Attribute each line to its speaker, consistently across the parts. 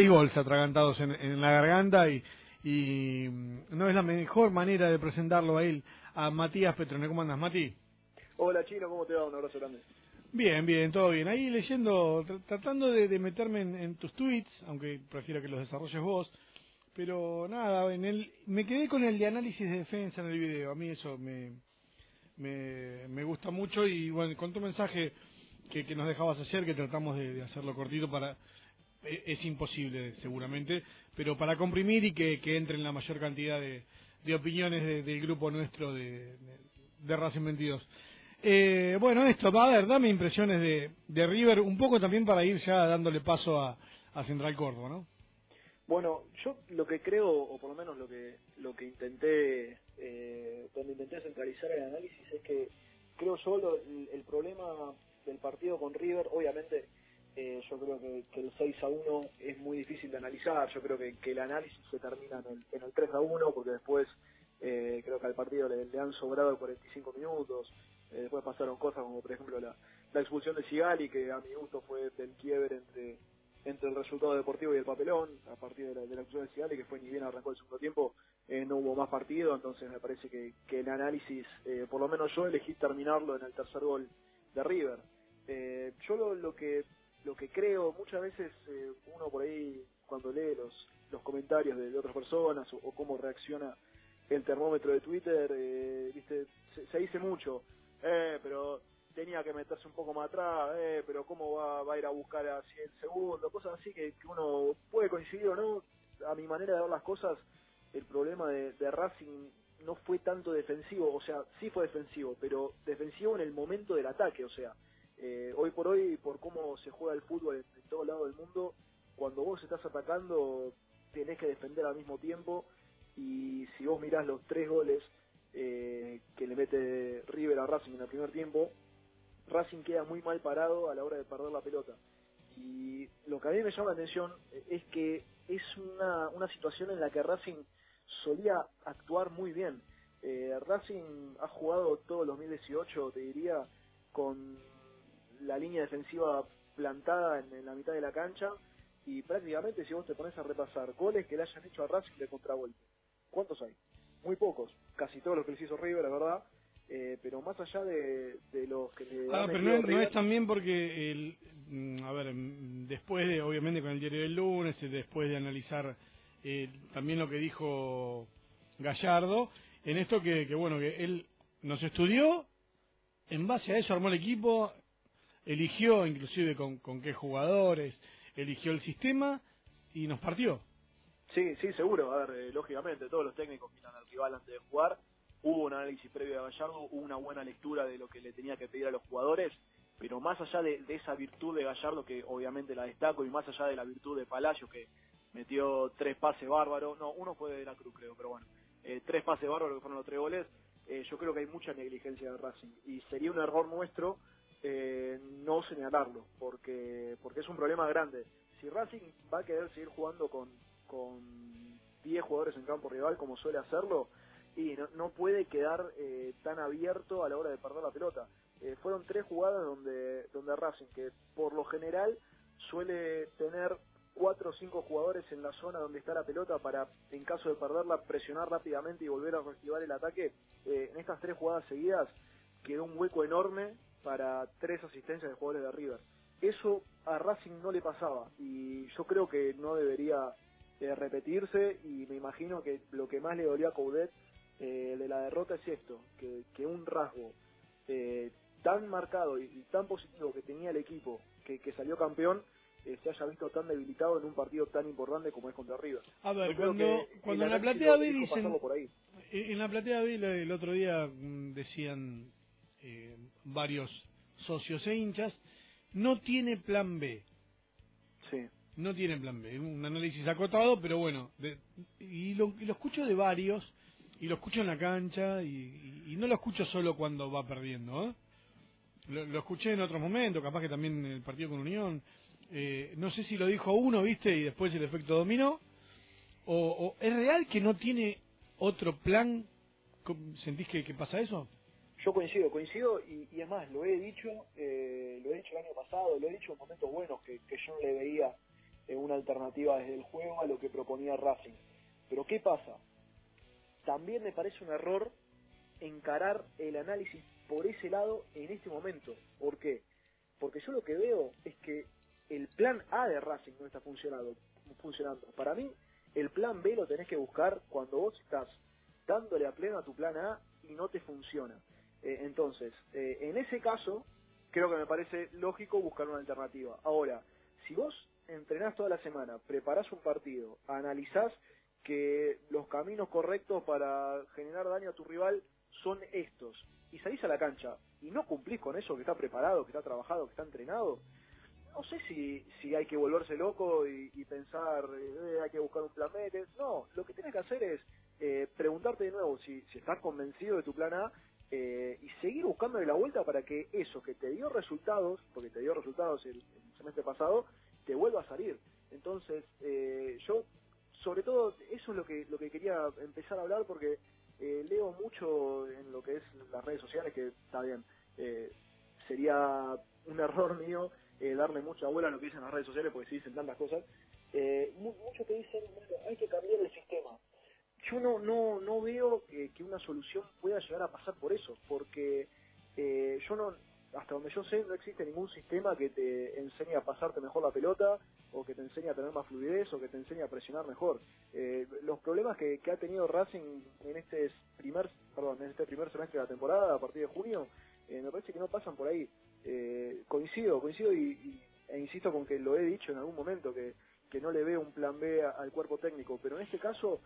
Speaker 1: seis goles atragantados en, en la garganta y, y mm, no es la mejor manera de presentarlo a él, a Matías Petrone. ¿Cómo andas, Mati?
Speaker 2: Hola, Chino, ¿cómo te va? Un abrazo grande.
Speaker 1: Bien, bien, todo bien. Ahí leyendo, tratando de, meterme en, tus tweets, aunque prefiero que los desarrolles vos, pero nada, en el, me quedé con el de análisis de defensa en el video. A mí eso me, me, me gusta mucho y bueno, con tu mensaje que, que nos dejabas ayer, que tratamos de hacerlo cortito para es imposible seguramente, pero para comprimir y que, que entren la mayor cantidad de, de opiniones del grupo nuestro de, de, Racing 22. Eh, bueno, esto, va a ver, dame impresiones de, de River, un poco también para ir ya dándole paso a, a Central Córdoba, ¿no?
Speaker 2: Bueno, yo lo que creo, o por lo menos lo que lo que intenté, eh, cuando intenté centralizar el análisis, es que creo yo el, el problema del partido con River, obviamente eh, yo creo que, el 6 a 1 es muy difícil de analizar. Yo creo que, el análisis se termina en el, en 3 a 1 porque después eh, creo que al partido le, han sobrado 45 minutos. Eh, después pasaron cosas como, por ejemplo, la, expulsión de Sigali, que a mi gusto fue del quiebre entre entre el resultado deportivo y el papelón, a partir de la, de la expulsión de Sigali, que fue ni bien arrancó el segundo tiempo, no hubo más partido, entonces me parece que, que el análisis, por lo menos yo elegí terminarlo en el tercer gol de River. yo lo, lo que lo que creo, muchas veces eh, uno por ahí cuando lee los, los comentarios de, otras personas o, cómo reacciona el termómetro de Twitter, eh, viste, se, dice mucho, eh, pero tenía que meterse un poco más atrás, eh, pero cómo va, va a ir a buscar a 100 segundos, cosas así que, uno puede coincidir o no, a mi manera de ver las cosas, el problema de, de Racing no fue tanto defensivo, o sea, sí fue defensivo, pero defensivo en el momento del ataque, o sea, eh, hoy por hoy, por cómo se juega el fútbol en, todo lado del mundo, cuando vos estás atacando tenés que defender al mismo tiempo y si vos mirás los tres goles eh, que le mete River a Racing en el primer tiempo, Racing queda muy mal parado a la hora de perder la pelota. Y lo que a mí me llama la atención es que es una, una situación en la que Racing solía actuar muy bien. Eh, Racing ha jugado todo el 2018, te diría, con la línea defensiva plantada en, la mitad de la cancha y prácticamente si vos te pones a repasar goles que le hayan hecho a Racing de contragolpe, ¿cuántos hay? Muy pocos, casi todos los que les hizo River, la verdad, eh, pero más allá de, los que le
Speaker 1: ah, pero no, es también porque el, mm, a ver mm, después de obviamente con el diario del lunes después de analizar eh, también lo que dijo Gallardo en esto que, que bueno que él nos estudió en base a eso armó el equipo eligió inclusive con, qué jugadores, eligió el sistema y nos partió.
Speaker 2: Sí, sí, seguro. A ver, eh, lógicamente, todos los técnicos miran al rival antes de jugar. Hubo un análisis previo a Gallardo, hubo una buena lectura de lo que le tenía que pedir a los jugadores, pero más allá de, esa virtud de Gallardo, que obviamente la destaco, y más allá de la virtud de Palacio, que metió tres pases bárbaros, no, uno fue de la Cruz, creo, pero bueno, eh, tres pases bárbaros que fueron los tres goles, eh, yo creo que hay mucha negligencia de Racing, y sería un error nuestro eh, no señalarlo, porque, porque es un problema grande. Si Racing va a querer seguir jugando con, con 10 jugadores en campo rival como suele hacerlo, y no, no puede quedar eh, tan abierto a la hora de perder la pelota. Eh, fueron tres jugadas donde, donde Racing, que por lo general suele tener cuatro o cinco jugadores en la zona donde está la pelota para, en caso de perderla, presionar rápidamente y volver a reactivar el ataque. en estas tres jugadas seguidas quedó un hueco enorme para tres asistencias de jugadores de River. Eso a Racing no le pasaba y yo creo que no debería eh, repetirse y me imagino que lo que más le dolió a Coudet eh, de la derrota es esto, que, que un rasgo eh, tan marcado y, tan positivo que tenía el equipo que, que salió campeón se haya visto tan debilitado en un partido tan importante como es contra River.
Speaker 1: A ver, cuando, cuando en la platea B dicen, en la platea B el otro día mm, decían eh, varios socios e hinchas, no tiene plan B.
Speaker 2: Sí.
Speaker 1: No tiene plan B. Un análisis acotado, pero bueno, y, lo, escucho de varios, y lo escucho en la cancha, y, no lo escucho solo cuando va perdiendo, ¿eh? Lo, escuché en otros momentos, capaz que también en el partido con Unión. Eh, no sé si lo dijo uno, viste, y después el efecto dominó. O, o es real que no tiene otro plan. ¿Sentís que, que pasa eso?
Speaker 2: Yo coincido, coincido y, y es más, lo he dicho, eh, lo he dicho el año pasado, lo he dicho en momentos buenos que, que yo le veía eh, una alternativa desde el juego a lo que proponía Racing. Pero ¿qué pasa? También me parece un error encarar el análisis por ese lado en este momento. ¿Por qué? Porque yo lo que veo es que el plan A de Racing no está funcionando. funcionando. Para mí, el plan B lo tenés que buscar cuando vos estás dándole a pleno a tu plan A y no te funciona. Eh, entonces, eh, en ese caso, creo que me parece lógico buscar una alternativa. Ahora, si vos entrenás toda la semana, preparás un partido, analizás que los caminos correctos para generar daño a tu rival son estos, y salís a la cancha y no cumplís con eso que está preparado, que está trabajado, que está entrenado, no sé si, si hay que volverse loco y, pensar, eh, hay que buscar un plan B. No, lo que tienes que hacer es eh, preguntarte de nuevo si, si estás convencido de tu plan A eh, y seguir buscándole la vuelta para que eso que te dio resultados, porque te dio resultados el, semestre pasado, te vuelva a salir. Entonces, eh, yo, sobre todo, eso es lo que, lo que quería empezar a hablar porque eh, leo mucho en lo que es las redes sociales, que está bien, eh, sería un error mío eh, darle mucha bola a lo que dicen las redes sociales porque se dicen tantas cosas. Eh, muchos que dicen, hay que cambiar el sistema. Yo no, no, no veo que, una solución pueda llegar a pasar por eso, porque eh, yo no, hasta donde yo sé, no existe ningún sistema que te enseñe a pasarte mejor la pelota, o que te enseñe a tener más fluidez, o que te enseñe a presionar mejor. Eh, los problemas que, que, ha tenido Racing en este primer, perdón, en este primer semestre de la temporada, a partir de junio, eh, me parece que no pasan por ahí. Eh, coincido, coincido y, e insisto con que lo he dicho en algún momento, que, que no le veo un plan B al cuerpo técnico, pero en este caso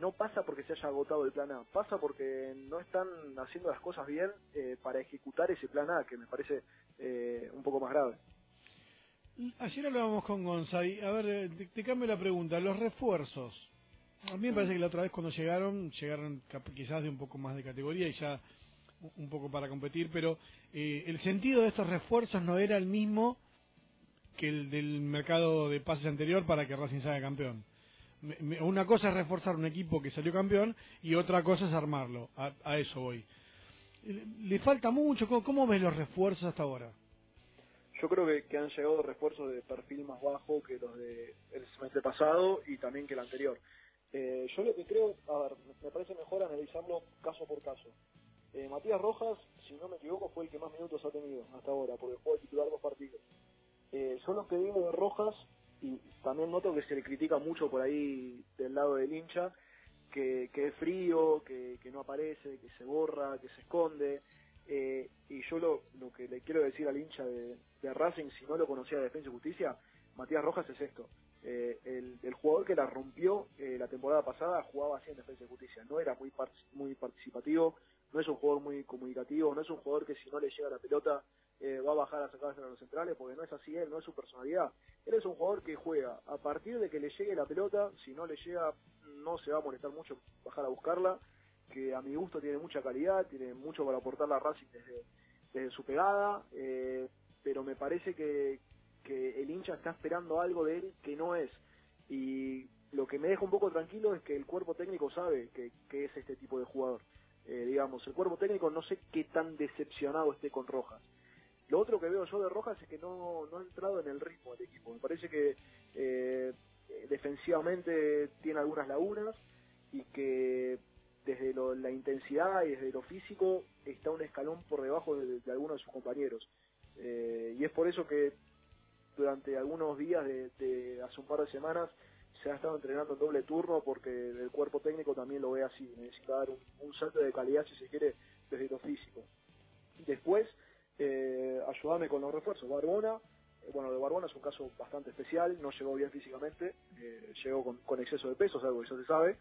Speaker 2: no pasa porque se haya agotado el plan A, pasa porque no están haciendo las cosas bien eh, para ejecutar ese plan A, que me parece eh, un poco más grave.
Speaker 1: Ayer hablábamos con Gonzalo, a ver, eh, te, cambio la pregunta, los refuerzos. A mí me parece que la otra vez cuando llegaron, llegaron quizás de un poco más de categoría y ya un poco para competir, pero eh, el sentido de estos refuerzos no era el mismo que el del mercado de pases anterior para que Racing salga campeón. Una cosa es reforzar un equipo que salió campeón y otra cosa es armarlo. A, eso voy. ¿Le falta mucho? ¿Cómo, ves los refuerzos hasta ahora?
Speaker 2: Yo creo que, han llegado refuerzos de perfil más bajo que los del semestre pasado y también que el anterior. Eh, yo lo que creo, a ver, me parece mejor analizarlo caso por caso. Eh, Matías Rojas, si no me equivoco, fue el que más minutos ha tenido hasta ahora, porque jugó de titular dos partidos. Eh, yo lo que digo de Rojas, y también noto que se le critica mucho por ahí del lado del hincha, que, que es frío, que, que no aparece, que se borra, que se esconde. Eh, y yo lo, lo que le quiero decir al hincha de, de Racing, si no lo conocía de Defensa y Justicia, Matías Rojas es esto. Eh, el, el, jugador que la rompió eh, la temporada pasada jugaba así en Defensa y Justicia. No era muy, muy participativo, no es un jugador muy comunicativo, no es un jugador que si no le llega la pelota eh, va a bajar a sacarse a los centrales, porque no es así él, no es su personalidad. Él es un jugador que juega a partir de que le llegue la pelota, si no le llega no se va a molestar mucho bajar a buscarla, que a mi gusto tiene mucha calidad, tiene mucho para aportar la Racing desde, desde su pegada, eh, pero me parece que, que el hincha está esperando algo de él que no es. Y lo que me deja un poco tranquilo es que el cuerpo técnico sabe que, que es este tipo de jugador. Eh, digamos, el cuerpo técnico no sé qué tan decepcionado esté con Rojas. Lo otro que veo yo de Rojas es que no, no ha entrado en el ritmo del equipo. Me parece que eh, defensivamente tiene algunas lagunas y que desde la intensidad y desde lo físico está un escalón por debajo de, algunos de sus compañeros. Eh, y es por eso que durante algunos días de, de hace un par de semanas se ha estado entrenando en doble turno porque el cuerpo técnico también lo ve así, necesita dar un, salto de calidad si se quiere desde lo físico. Después, eh, ayudarme con los refuerzos. Barbona, eh, bueno, de Barbona es un caso bastante especial, no llegó bien físicamente, eh, llegó con, exceso de peso, es algo que ya se sabe,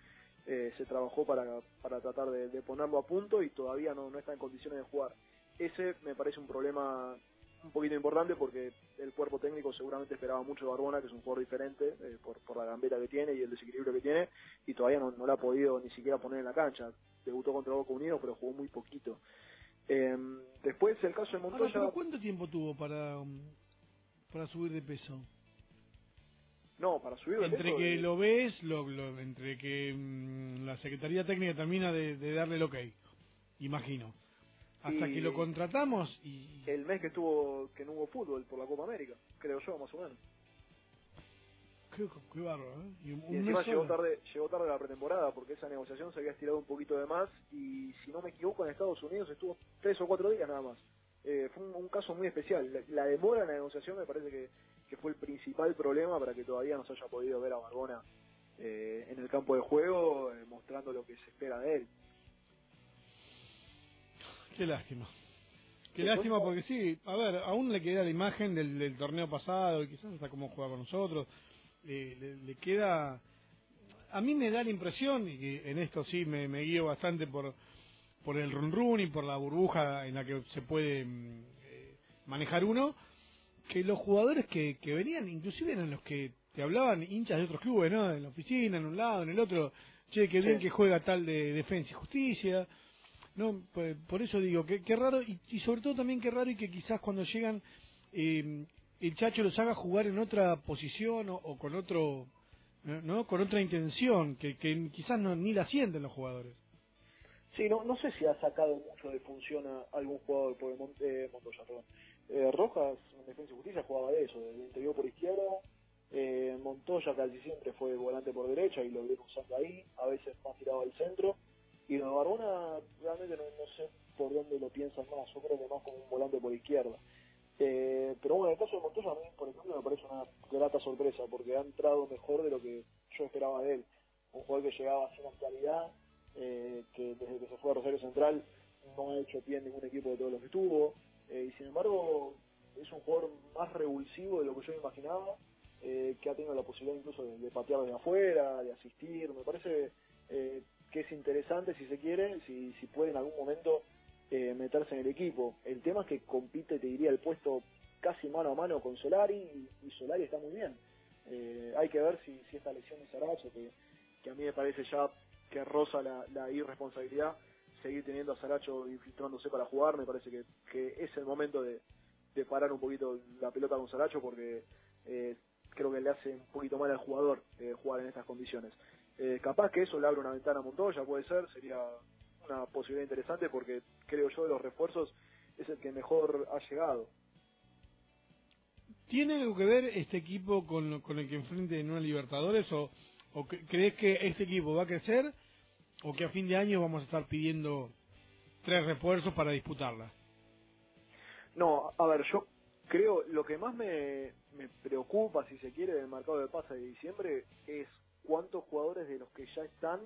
Speaker 2: eh, se trabajó para, para tratar de, ponerlo a punto y todavía no, no está en condiciones de jugar. Ese me parece un problema un poquito importante porque el cuerpo técnico seguramente esperaba mucho de Barbona, que es un jugador diferente eh, por, por la gambeta que tiene y el desequilibrio que tiene, y todavía no, no lo ha podido ni siquiera poner en la cancha. Debutó contra Boca Unido, pero jugó muy poquito. Eh, después el caso de Montoya...
Speaker 1: ¿Cuánto tiempo tuvo para, um, para subir de peso?
Speaker 2: No, para subir de
Speaker 1: entre que lo ves, lo, entre que um, la Secretaría Técnica termina de, de darle el ok, imagino hasta que lo contratamos y
Speaker 2: el mes que estuvo que no hubo fútbol por la Copa América creo yo más o menos
Speaker 1: qué, bárbaro, ¿eh?
Speaker 2: Y, encima llegó tarde, llegó tarde la pretemporada porque esa negociación se había estirado un poquito de más y si no me equivoco en Estados Unidos estuvo tres o cuatro días nada más. Eh, fue un, caso muy especial. La, demora en la negociación me parece que, que, fue el principal problema para que todavía no se haya podido ver a Barbona eh, en el campo de juego eh, mostrando lo que se espera de él.
Speaker 1: Qué lástima. Qué lástima porque sí, a ver, aún le queda la imagen del, torneo pasado y quizás hasta cómo juega con nosotros. Eh, le, queda... A mí me da la impresión, y en esto sí me, guío bastante por, por el run run y por la burbuja en la que se puede mm, eh, manejar uno, que los jugadores que, que venían, inclusive eran los que te hablaban hinchas de otros clubes, ¿no? En la oficina, en un lado, en el otro, che, qué bien que juega tal de defensa y justicia no, pues, por eso digo, que, qué raro, y, sobre todo también qué raro y que quizás cuando llegan eh, el Chacho los haga jugar en otra posición o, con otro, ¿no? Con otra intención, que, que quizás no, ni la sienten los jugadores.
Speaker 2: Sí, no, no sé si ha sacado mucho de función a algún jugador, por eh, Montoya, perdón. Eh, Rojas, en Defensa y Justicia, jugaba de eso, del interior por izquierda, eh, Montoya casi siempre fue volante por derecha y lo vieron usando ahí, a veces más tirado al centro, y Barbona realmente no, sé por dónde lo piensan más, yo creo que más como un volante por izquierda. Eh, pero bueno, el caso de Montoya a mí, por ejemplo, me parece una grata sorpresa, porque ha entrado mejor de lo que yo esperaba de él. Un jugador que llegaba sin actualidad, eh, que desde que se fue a Rosario Central no ha hecho pie en ningún equipo de todos los que estuvo, eh, y sin embargo es un jugador más revulsivo de lo que yo imaginaba, eh, que ha tenido la posibilidad incluso de, de patear desde afuera, de asistir, me parece eh, que es interesante si se quiere, si, si puede en algún momento eh, meterse en el equipo. El tema es que compite, te diría, el puesto casi mano a mano con Solari y, Solari está muy bien. Eh, hay que ver si, esta lesión de Saracho, que, que a mí me parece ya que roza la, la irresponsabilidad, seguir teniendo a Saracho infiltrándose para jugar, me parece que, que es el momento de, de parar un poquito la pelota con Saracho porque eh, creo que le hace un poquito mal al jugador eh, jugar en estas condiciones. Eh, capaz que eso le abre una ventana a Montoya, puede ser, sería una posibilidad interesante porque creo yo de los refuerzos es el que mejor ha llegado.
Speaker 1: ¿Tiene algo que ver este equipo con, con el que enfrente en una Libertadores o, o crees que este equipo va a crecer o que a fin de año vamos a estar pidiendo tres refuerzos para disputarla?
Speaker 2: No, a ver, yo creo lo que más me, me preocupa, si se quiere, del mercado de pase de diciembre es cuántos jugadores de los que ya están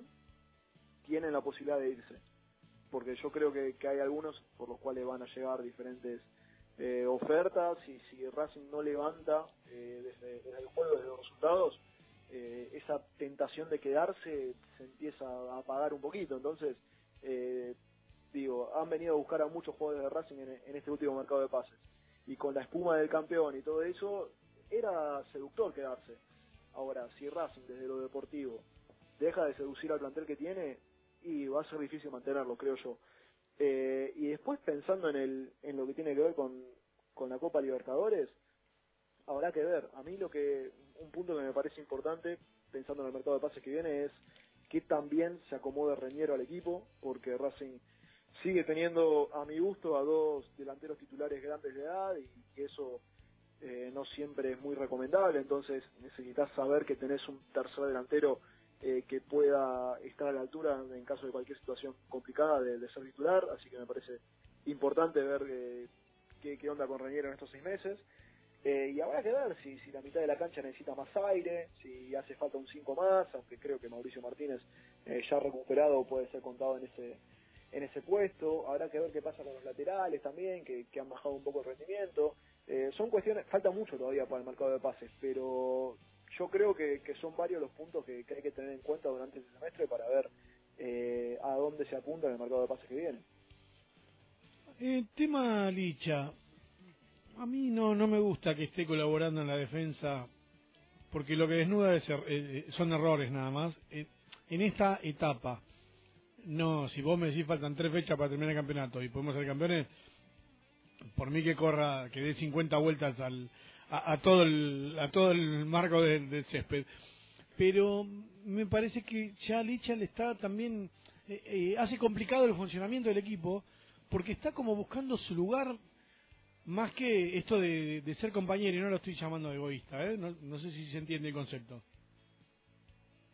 Speaker 2: tienen la posibilidad de irse. Porque yo creo que, hay algunos por los cuales van a llegar diferentes eh, ofertas y si Racing no levanta eh, desde, el juego, desde los resultados, eh, esa tentación de quedarse se empieza a apagar un poquito. Entonces, digo, han venido a buscar a muchos jugadores de Racing en este último mercado de pases. Y con la espuma del campeón y todo eso, era seductor quedarse Ahora, si Racing desde lo deportivo deja de seducir al plantel que tiene, y va a ser difícil mantenerlo, creo yo. Eh, y después pensando en, el, en lo que tiene que ver con, con la Copa Libertadores, habrá que ver. A mí lo que, un punto que me parece importante, pensando en el mercado de pases que viene, es que también se acomode Reñero al equipo, porque Racing sigue teniendo, a mi gusto, a dos delanteros titulares grandes de edad, y, y eso eh, no siempre es muy recomendable, entonces necesitas saber que tenés un tercer delantero eh, que pueda estar a la altura en caso de cualquier situación complicada de, ser titular, así que me parece importante ver eh, qué, onda con Reñero en estos seis meses. y habrá que ver si, si la mitad de la cancha necesita más aire, si hace falta un 5 más, aunque creo que Mauricio Martínez ya recuperado puede ser contado en ese en ese puesto. Habrá que ver qué pasa con los laterales también, que, que han bajado un poco el rendimiento. Eh, son cuestiones, falta mucho todavía para el mercado de pases, pero yo creo que, son varios los puntos que, hay que tener en cuenta durante el semestre para ver eh, a dónde se apunta en el mercado de pases que viene.
Speaker 1: El tema Licha, a mí no, no me gusta que esté colaborando en la defensa, porque lo que desnuda es, eh, son errores nada más. en esta etapa, no, si vos me decís faltan tres fechas para terminar el campeonato y podemos ser campeones, por mí que corra, que dé 50 vueltas al, a, todo el, a todo el marco del, césped. Pero me parece que ya Licha le está también, eh, eh, hace complicado el funcionamiento del equipo, porque está como buscando su lugar más que esto de, de, ser compañero, y no lo estoy llamando egoísta, ¿eh? no, no sé si se entiende el concepto.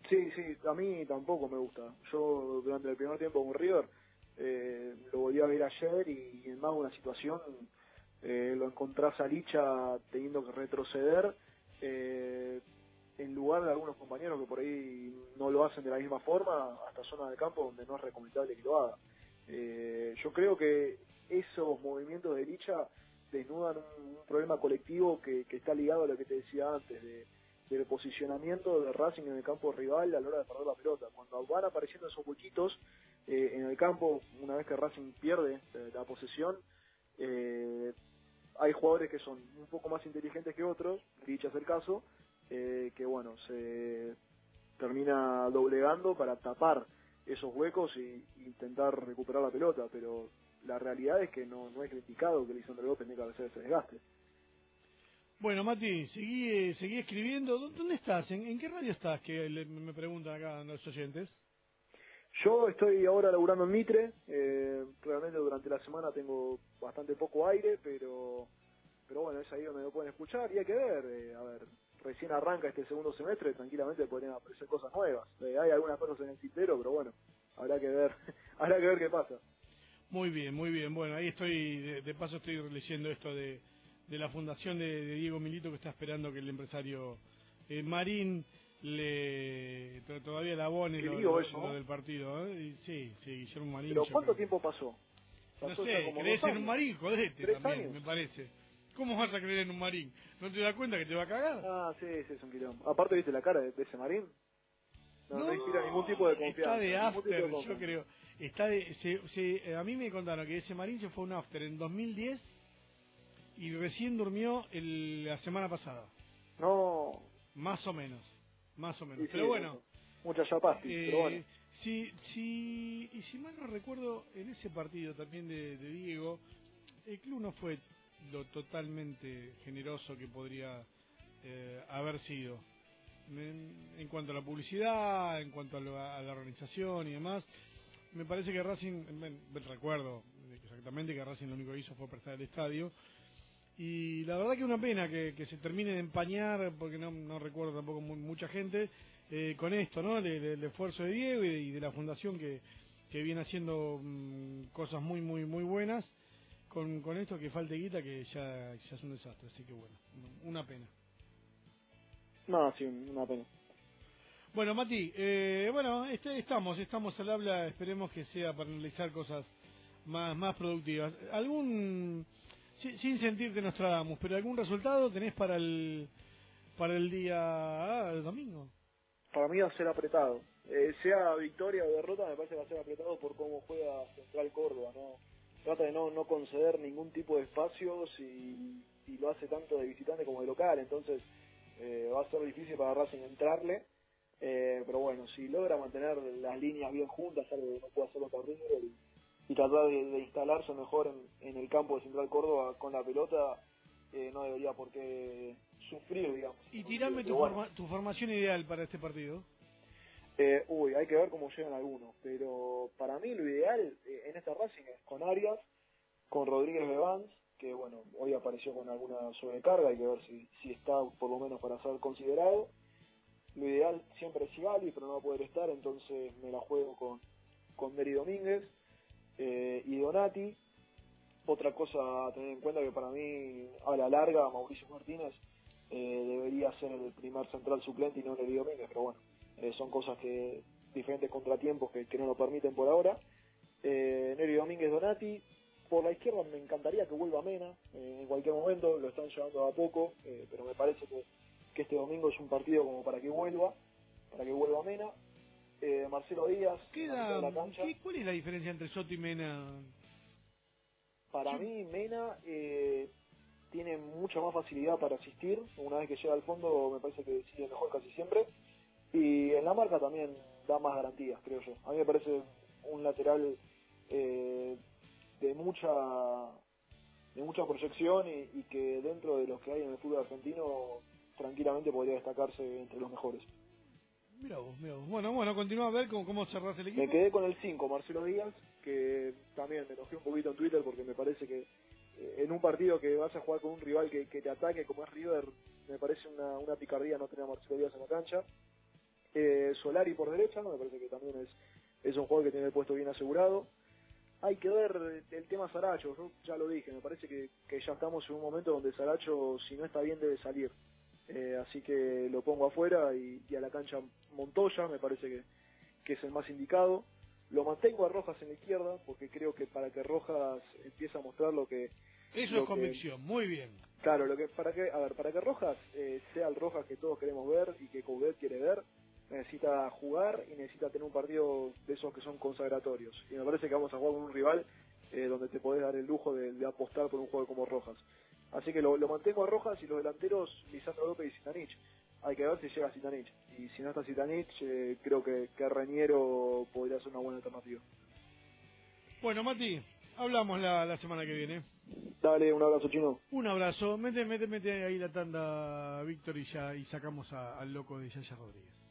Speaker 2: Sí, sí, a mí tampoco me gusta. Yo durante el primer tiempo con River eh, lo volví a ver ayer y, en más una situación eh, lo encontrás a Licha teniendo que retroceder eh, en lugar de algunos compañeros que por ahí no lo hacen de la misma forma hasta zona de campo donde no es recomendable que lo haga. Eh, yo creo que esos movimientos de Licha desnudan un, problema colectivo que, que, está ligado a lo que te decía antes, de, del posicionamiento de Racing en el campo rival a la hora de perder la pelota. Cuando van apareciendo esos huequitos eh, en el campo, una vez que Racing pierde la posesión, eh, hay jugadores que son un poco más inteligentes que otros, dicho es el caso, eh, que bueno, se termina doblegando para tapar esos huecos y, intentar recuperar la pelota, pero la realidad es que no, no es criticado que Lisandro López tenga que hacer ese desgaste.
Speaker 1: Bueno, Mati, seguí, eh, seguí escribiendo. ¿Dónde estás? ¿En, qué radio estás? Que me preguntan acá los oyentes.
Speaker 2: Yo estoy ahora laburando en Mitre. Eh, realmente durante la semana tengo bastante poco aire, pero pero bueno, es ahí donde lo pueden escuchar y hay que ver. Eh, a ver, recién arranca este segundo semestre, tranquilamente podrían aparecer cosas nuevas. Eh, hay algunas cosas en el tintero, pero bueno, habrá que ver, habrá que ver qué pasa.
Speaker 1: Muy bien, muy bien. Bueno, ahí estoy, de, paso estoy leyendo esto de, de la fundación de, Diego Milito que está esperando que el empresario eh, Marín le todavía la abone lo, del partido. ¿eh? sí, sí, Guillermo Marín.
Speaker 2: ¿Pero cuánto tiempo pasó?
Speaker 1: no sé, crees en un Marín, jodete también, me parece. ¿Cómo vas a creer en un Marín? ¿No te das cuenta que te va a cagar?
Speaker 2: Ah, sí, sí, es un quilombo. Aparte, ¿viste la cara de, ese Marín? No, no, inspira ningún tipo de confianza.
Speaker 1: Está de after, yo creo. Está de, se, se, a mí me contaron que ese Marín se fue un after en 2010 y recién durmió el, la semana pasada.
Speaker 2: No.
Speaker 1: Más o menos. Más o menos. pero bueno.
Speaker 2: Mucha chapasti, eh, pero bueno.
Speaker 1: Si, si, y si mal no recuerdo, en ese partido también de, de Diego, el club no fue lo totalmente generoso que podría eh, haber sido. En, cuanto a la publicidad, en cuanto a, a, la organización y demás, me parece que Racing, recuerdo exactamente que Racing lo único que hizo fue prestar el estadio, y la verdad que una pena que, se termine de empañar, porque no, no recuerdo tampoco mucha gente, eh, con esto, ¿no? El, esfuerzo de Diego y de, la fundación que, que viene haciendo mm, cosas muy, muy, muy buenas. Con, con esto que falte guita, que ya, ya es un desastre, así que bueno, una pena.
Speaker 2: No, sí, una pena.
Speaker 1: Bueno, Mati, eh, bueno, este, estamos, estamos al habla, esperemos que sea para analizar cosas más, más productivas. ¿Algún sin sentir que nos tragamos, pero algún resultado tenés para el para el día ah, domingo?
Speaker 2: Para mí va a ser apretado. Eh, sea victoria o derrota, me parece que va a ser apretado por cómo juega Central Córdoba. no Trata de no, no conceder ningún tipo de espacios y, y lo hace tanto de visitante como de local. Entonces eh, va a ser difícil para Racing entrarle. Eh, pero bueno, si logra mantener las líneas bien juntas, algo que no puede hacerlo por y tratar de, instalarse mejor en, el campo de Central Córdoba con la pelota, eh, no debería por qué sufrir, digamos.
Speaker 1: Y tirame tu, tu formación ideal para este partido.
Speaker 2: Eh, uy, hay que ver cómo llegan algunos, pero para mí lo ideal eh, en esta Racing es con Arias, con Rodríguez Bevans, que bueno, hoy apareció con alguna sobrecarga, hay que ver si, si está por lo menos para ser considerado. Lo ideal siempre es Sigali, pero no va a poder estar, entonces me la juego con, con Meri Domínguez eh, y Donati. Otra cosa a tener en cuenta que para mí, a la larga, Mauricio Martínez eh, debería ser el primer central suplente y no Neri Domínguez, pero bueno, eh, son cosas que, diferentes contratiempos que, no lo permiten por ahora. Eh, Neri Domínguez Donati, por la izquierda me encantaría que vuelva Mena en cualquier momento, lo están llevando a poco, pero me parece que, que este domingo es un partido como para que vuelva, para que vuelva Mena eh, Marcelo Díaz.
Speaker 1: Queda, ¿Cuál es la diferencia entre Soto y Mena?
Speaker 2: Para mí, Mena eh, tiene mucha más facilidad para asistir. Una vez que llega al fondo, me parece que sigue mejor casi siempre. Y en la marca también da más garantías, creo yo. A mí me parece un lateral eh, de mucha de mucha proyección y, y que dentro de los que hay en el fútbol argentino tranquilamente podría destacarse entre los mejores.
Speaker 1: Mira vos, mira vos. Bueno, bueno, continúa a ver cómo, cómo cerrás el equipo.
Speaker 2: Me quedé con el 5, Marcelo Díaz, que también me enojé un poquito en Twitter porque me parece que en un partido que vas a jugar con un rival que, te ataque como es River, me parece una, una picardía no tener a Marcelo Díaz en la cancha. Eh, Solari por derecha, me parece que también es, es un jugador que tiene el puesto bien asegurado. Hay que ver el tema Saracho, yo ya lo dije, me parece que, que ya estamos en un momento donde Saracho, si no está bien, debe salir. Eh, así que lo pongo afuera y, a la cancha Montoya, me parece que, que es el más indicado. Lo mantengo a Rojas en la izquierda porque creo que para que Rojas empiece a mostrar lo que
Speaker 1: eso es convicción, muy bien.
Speaker 2: Claro, lo que para que a ver, para que Rojas eh, sea el Rojas que todos queremos ver y que Coudet quiere ver, necesita jugar y necesita tener un partido de esos que son consagratorios. Y me parece que vamos a jugar con un rival eh, donde te podés dar el lujo de, apostar por un juego como Rojas. Así que lo, mantengo a Rojas y los delanteros Lisandro López y Sitanich. Hay que ver si llega Sitanich. Y si no está Sitanich, eh, creo que, que Reñero podría ser una buena alternativa.
Speaker 1: Bueno, Mati, hablamos la, la semana que viene.
Speaker 2: Dale, un abrazo chino.
Speaker 1: Un abrazo. Mete, mete, mete ahí la tanda, Víctor, y ya y sacamos al loco de Yaya Rodríguez.